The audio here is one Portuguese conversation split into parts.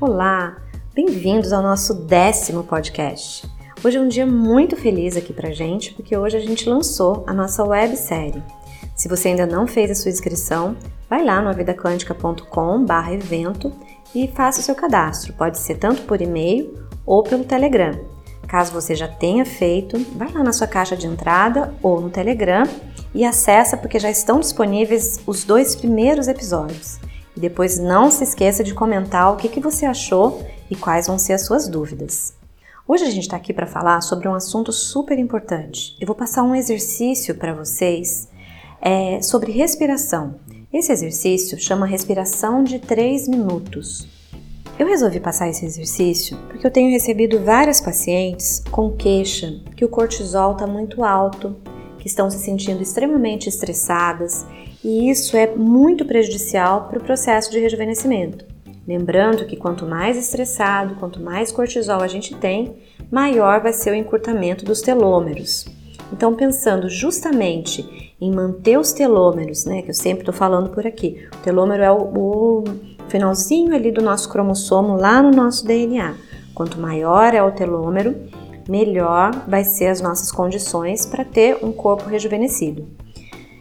Olá, bem-vindos ao nosso décimo podcast. Hoje é um dia muito feliz aqui pra gente, porque hoje a gente lançou a nossa websérie. Se você ainda não fez a sua inscrição, vai lá no avidaquântica.com/evento e faça o seu cadastro. Pode ser tanto por e-mail ou pelo Telegram. Caso você já tenha feito, vai lá na sua caixa de entrada ou no Telegram e acessa porque já estão disponíveis os dois primeiros episódios. Depois não se esqueça de comentar o que, que você achou e quais vão ser as suas dúvidas. Hoje a gente está aqui para falar sobre um assunto super importante. Eu vou passar um exercício para vocês é, sobre respiração. Esse exercício chama respiração de 3 minutos. Eu resolvi passar esse exercício porque eu tenho recebido várias pacientes com queixa que o cortisol está muito alto, que estão se sentindo extremamente estressadas e isso é muito prejudicial para o processo de rejuvenescimento. Lembrando que quanto mais estressado, quanto mais cortisol a gente tem, maior vai ser o encurtamento dos telômeros. Então, pensando justamente em manter os telômeros, né, que eu sempre estou falando por aqui, o telômero é o, o finalzinho ali do nosso cromossomo lá no nosso DNA. Quanto maior é o telômero, melhor vai ser as nossas condições para ter um corpo rejuvenescido.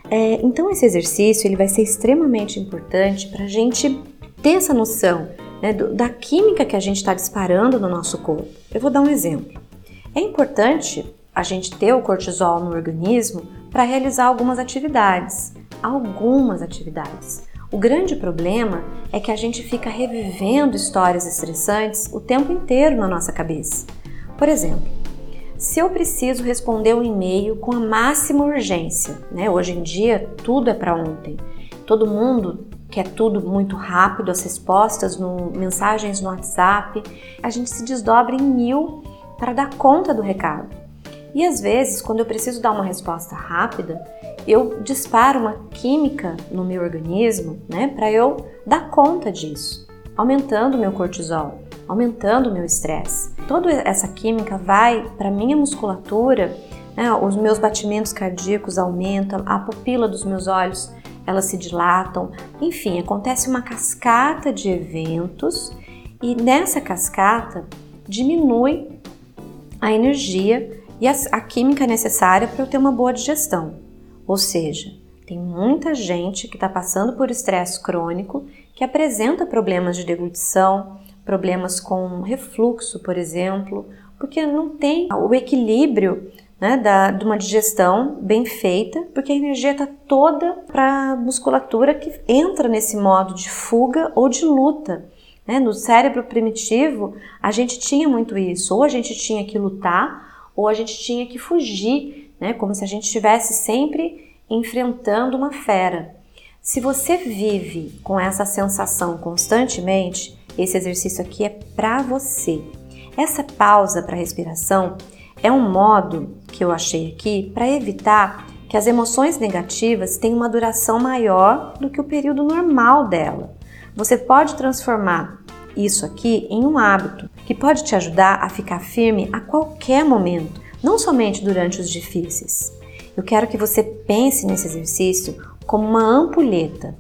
É, então esse exercício ele vai ser extremamente importante para a gente ter essa noção né, do, da química que a gente está disparando no nosso corpo. Eu vou dar um exemplo. É importante a gente ter o cortisol no organismo para realizar algumas atividades, algumas atividades. O grande problema é que a gente fica revivendo histórias estressantes o tempo inteiro na nossa cabeça. Por exemplo, se eu preciso responder um e-mail com a máxima urgência, né? Hoje em dia tudo é para ontem. Todo mundo quer tudo muito rápido, as respostas no mensagens no WhatsApp. A gente se desdobra em mil para dar conta do recado. E às vezes, quando eu preciso dar uma resposta rápida, eu disparo uma química no meu organismo, né, para eu dar conta disso, aumentando meu cortisol, aumentando meu estresse. Toda essa química vai para minha musculatura, né, os meus batimentos cardíacos aumentam, a pupila dos meus olhos elas se dilatam, enfim, acontece uma cascata de eventos e nessa cascata diminui a energia e a, a química necessária para eu ter uma boa digestão. Ou seja, tem muita gente que está passando por estresse crônico que apresenta problemas de deglutição, problemas com refluxo, por exemplo, porque não tem o equilíbrio né, da, de uma digestão bem feita, porque a energia está toda para a musculatura que entra nesse modo de fuga ou de luta. Né? No cérebro primitivo, a gente tinha muito isso, ou a gente tinha que lutar, ou a gente tinha que fugir né? Como se a gente estivesse sempre enfrentando uma fera. Se você vive com essa sensação constantemente, esse exercício aqui é para você. Essa pausa para respiração é um modo que eu achei aqui para evitar que as emoções negativas tenham uma duração maior do que o período normal dela. Você pode transformar isso aqui em um hábito que pode te ajudar a ficar firme a qualquer momento, não somente durante os difíceis. Eu quero que você pense nesse exercício como uma ampulheta.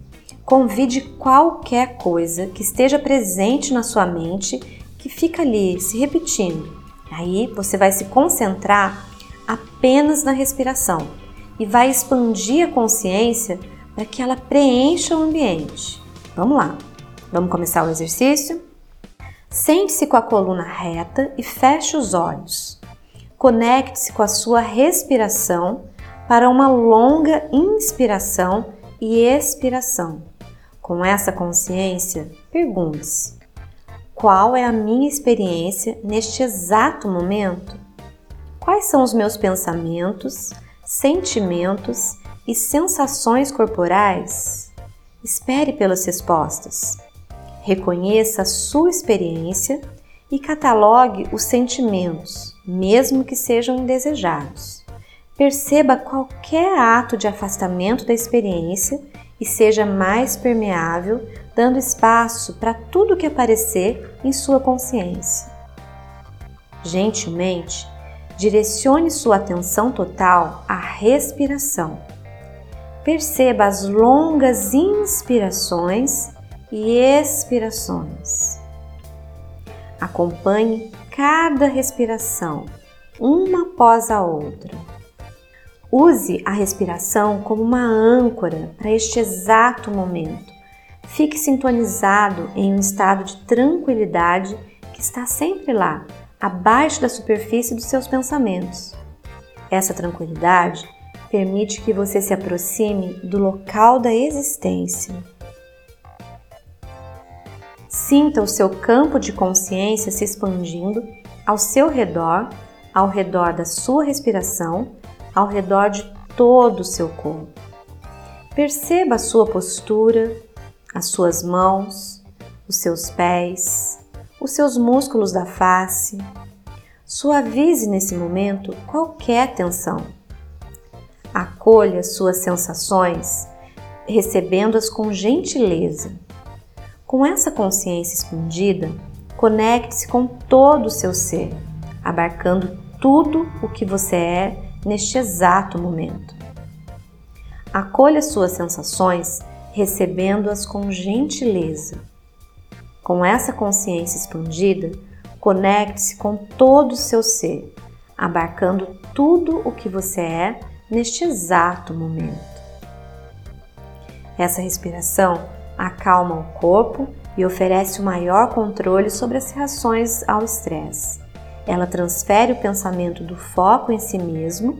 Convide qualquer coisa que esteja presente na sua mente que fica ali se repetindo. Aí você vai se concentrar apenas na respiração e vai expandir a consciência para que ela preencha o ambiente. Vamos lá, vamos começar o exercício? Sente-se com a coluna reta e feche os olhos. Conecte-se com a sua respiração para uma longa inspiração e expiração. Com essa consciência, pergunte-se: qual é a minha experiência neste exato momento? Quais são os meus pensamentos, sentimentos e sensações corporais? Espere pelas respostas. Reconheça a sua experiência e catalogue os sentimentos, mesmo que sejam indesejados. Perceba qualquer ato de afastamento da experiência e seja mais permeável, dando espaço para tudo que aparecer em sua consciência. Gentilmente, direcione sua atenção total à respiração. Perceba as longas inspirações e expirações. Acompanhe cada respiração, uma após a outra. Use a respiração como uma âncora para este exato momento. Fique sintonizado em um estado de tranquilidade que está sempre lá, abaixo da superfície dos seus pensamentos. Essa tranquilidade permite que você se aproxime do local da existência. Sinta o seu campo de consciência se expandindo ao seu redor, ao redor da sua respiração, ao redor de todo o seu corpo. Perceba a sua postura, as suas mãos, os seus pés, os seus músculos da face. Suavize nesse momento qualquer tensão. Acolha suas sensações, recebendo-as com gentileza. Com essa consciência expandida, conecte-se com todo o seu ser, abarcando tudo o que você é neste exato momento. Acolha suas sensações, recebendo-as com gentileza. Com essa consciência expandida, conecte-se com todo o seu ser, abarcando tudo o que você é neste exato momento. Essa respiração acalma o corpo e oferece o maior controle sobre as reações ao estresse. Ela transfere o pensamento do foco em si mesmo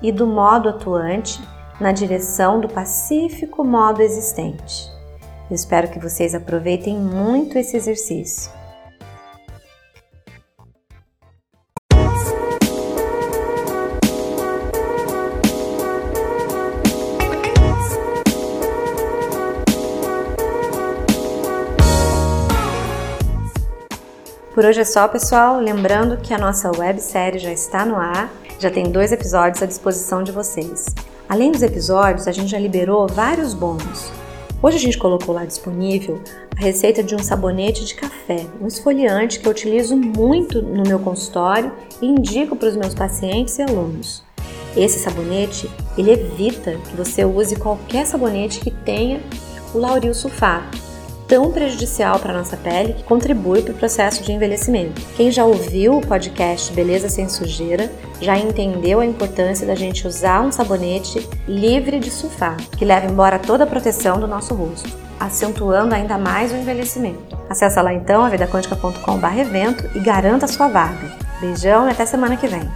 e do modo atuante na direção do pacífico modo existente. Eu espero que vocês aproveitem muito esse exercício. Por hoje é só, pessoal. Lembrando que a nossa websérie já está no ar, já tem dois episódios à disposição de vocês. Além dos episódios, a gente já liberou vários bônus. Hoje a gente colocou lá disponível a receita de um sabonete de café, um esfoliante que eu utilizo muito no meu consultório e indico para os meus pacientes e alunos. Esse sabonete, ele evita que você use qualquer sabonete que tenha o lauril sulfato, tão prejudicial para a nossa pele que contribui para o processo de envelhecimento. Quem já ouviu o podcast Beleza Sem Sujeira já entendeu a importância da gente usar um sabonete livre de sulfato, que leva embora toda a proteção do nosso rosto, acentuando ainda mais o envelhecimento. Acesse lá então avidaquantica.com.br evento e garanta a sua vaga. Beijão e até semana que vem.